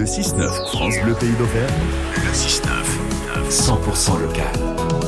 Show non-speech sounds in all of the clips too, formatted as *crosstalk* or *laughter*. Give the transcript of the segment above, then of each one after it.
Le 6-9, France Bleu Pays d'Auvergne. Le 6-9, 100% local.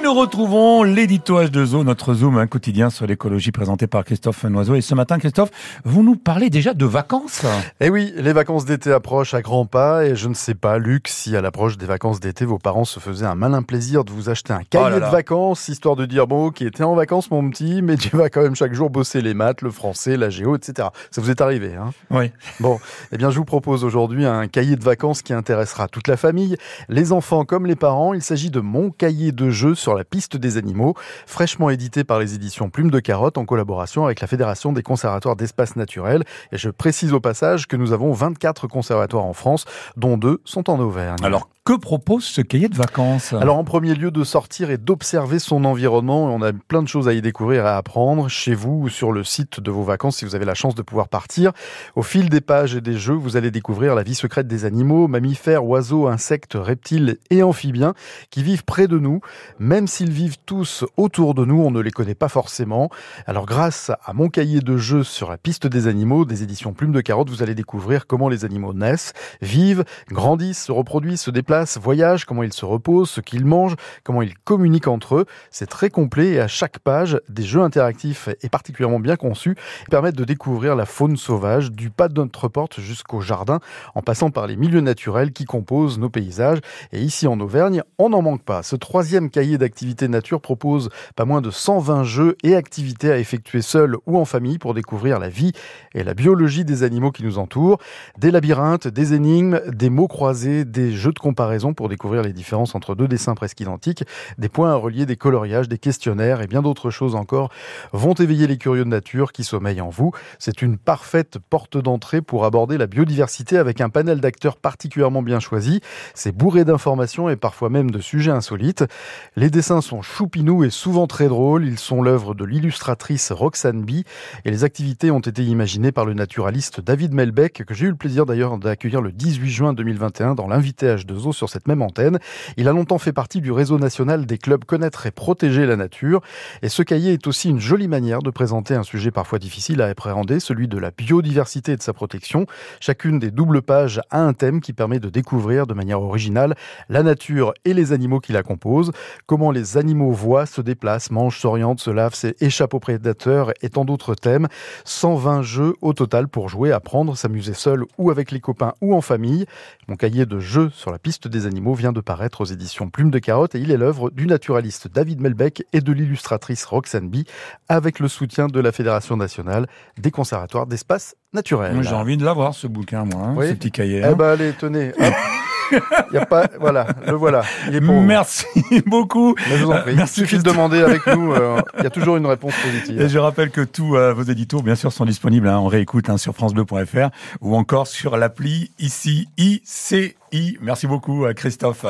Et nous retrouvons l'édito H2O, notre zoom un quotidien sur l'écologie présenté par Christophe Noiseau. Et ce matin, Christophe, vous nous parlez déjà de vacances Eh oui, les vacances d'été approchent à grands pas et je ne sais pas, Luc, si à l'approche des vacances d'été, vos parents se faisaient un malin plaisir de vous acheter un cahier Oh là là. de vacances, histoire de dire, bon, ok, t'es en vacances mon petit, mais tu vas quand même chaque jour bosser les maths, le français, la géo, etc. Ça vous est arrivé, hein? Oui. Bon, eh bien, je vous propose aujourd'hui un cahier de vacances qui intéressera toute la famille, les enfants comme les parents. Il s'agit de mon cahier de jeu sur la piste des animaux, fraîchement édité par les éditions Plume de Carotte en collaboration avec la Fédération des conservatoires d'espaces naturels. Et je précise au passage que nous avons 24 conservatoires en France, dont deux sont en Auvergne. Alors, que propose ce cahier de vacances? Alors en premier lieu de sortir et d'observer son environnement. On a plein de choses à y découvrir et à apprendre chez vous ou sur le site de vos vacances si vous avez la chance de pouvoir partir. Au fil des pages et des jeux, vous allez découvrir la vie secrète des animaux, mammifères, oiseaux, insectes, reptiles et amphibiens qui vivent près de nous. Même s'ils vivent tous autour de nous, on ne les connaît pas forcément. Alors grâce à mon cahier de jeux sur la piste des animaux des éditions Plume de Carotte, vous allez découvrir comment les animaux naissent, vivent, grandissent, se reproduisent, se déplacent, voyagent, comment ils se reposent, ce qu'ils mangent, comment ils communiquent entre eux. C'est très complet et à chaque page, des jeux interactifs et particulièrement bien conçus permettent de découvrir la faune sauvage du pas de notre porte jusqu'au jardin en passant par les milieux naturels qui composent nos paysages. Et ici en Auvergne, on n'en manque pas. Ce troisième cahier d'activités nature propose pas moins de 120 jeux et activités à effectuer seul ou en famille pour découvrir la vie et la biologie des animaux qui nous entourent. Des labyrinthes, des énigmes, des mots croisés, des jeux de comparaison pour découvrir les différences entre deux dessins presque identiques, des points à relier, des coloriages, des questionnaires et bien d'autres choses encore vont éveiller les curieux de nature qui sommeillent en vous. C'est une parfaite porte d'entrée pour aborder la biodiversité avec un panel d'acteurs particulièrement bien choisi. C'est bourré d'informations et parfois même de sujets insolites. Dessins sont choupinous et souvent très drôles. Ils sont l'œuvre de l'illustratrice Roxane Bee et les activités ont été imaginées par le naturaliste David Melbeck que j'ai eu le plaisir d'ailleurs d'accueillir le 18 juin 2021 dans l'invité H2O sur cette même antenne. Il a longtemps fait partie du réseau national des clubs Connaître et Protéger la Nature. Et ce cahier est aussi une jolie manière de présenter un sujet parfois difficile à appréhender, celui de la biodiversité et de sa protection. Chacune des doubles pages a un thème qui permet de découvrir de manière originale la nature et les animaux qui la composent, comment les animaux voient, se déplacent, mangent, s'orientent, se lavent, échappent aux prédateurs et tant d'autres thèmes. 120 jeux au total pour jouer, apprendre, s'amuser seul ou avec les copains ou en famille. Mon cahier de jeux sur la piste des animaux vient de paraître aux éditions Plume de Carotte et il est l'œuvre du naturaliste David Melbeck et de l'illustratrice Roxane Bee avec le soutien de la Fédération nationale des conservatoires d'espaces naturels. Moi, J'ai envie de l'avoir, ce bouquin, moi, hein, Oui. ce petit cahier. Eh hein. ben allez, tenez. *laughs* Il y a pas, voilà, le voilà. Il est pour vous. Merci beaucoup. Mais je vous en prie. Euh, Merci, Il suffit de demander avec nous. euh, il y a toujours une réponse positive. Et je rappelle que tous euh, vos éditos, bien sûr, sont disponibles hein, en réécoute hein, sur francebleu.fr ou encore sur l'appli ICI ICI. Merci beaucoup, Christophe.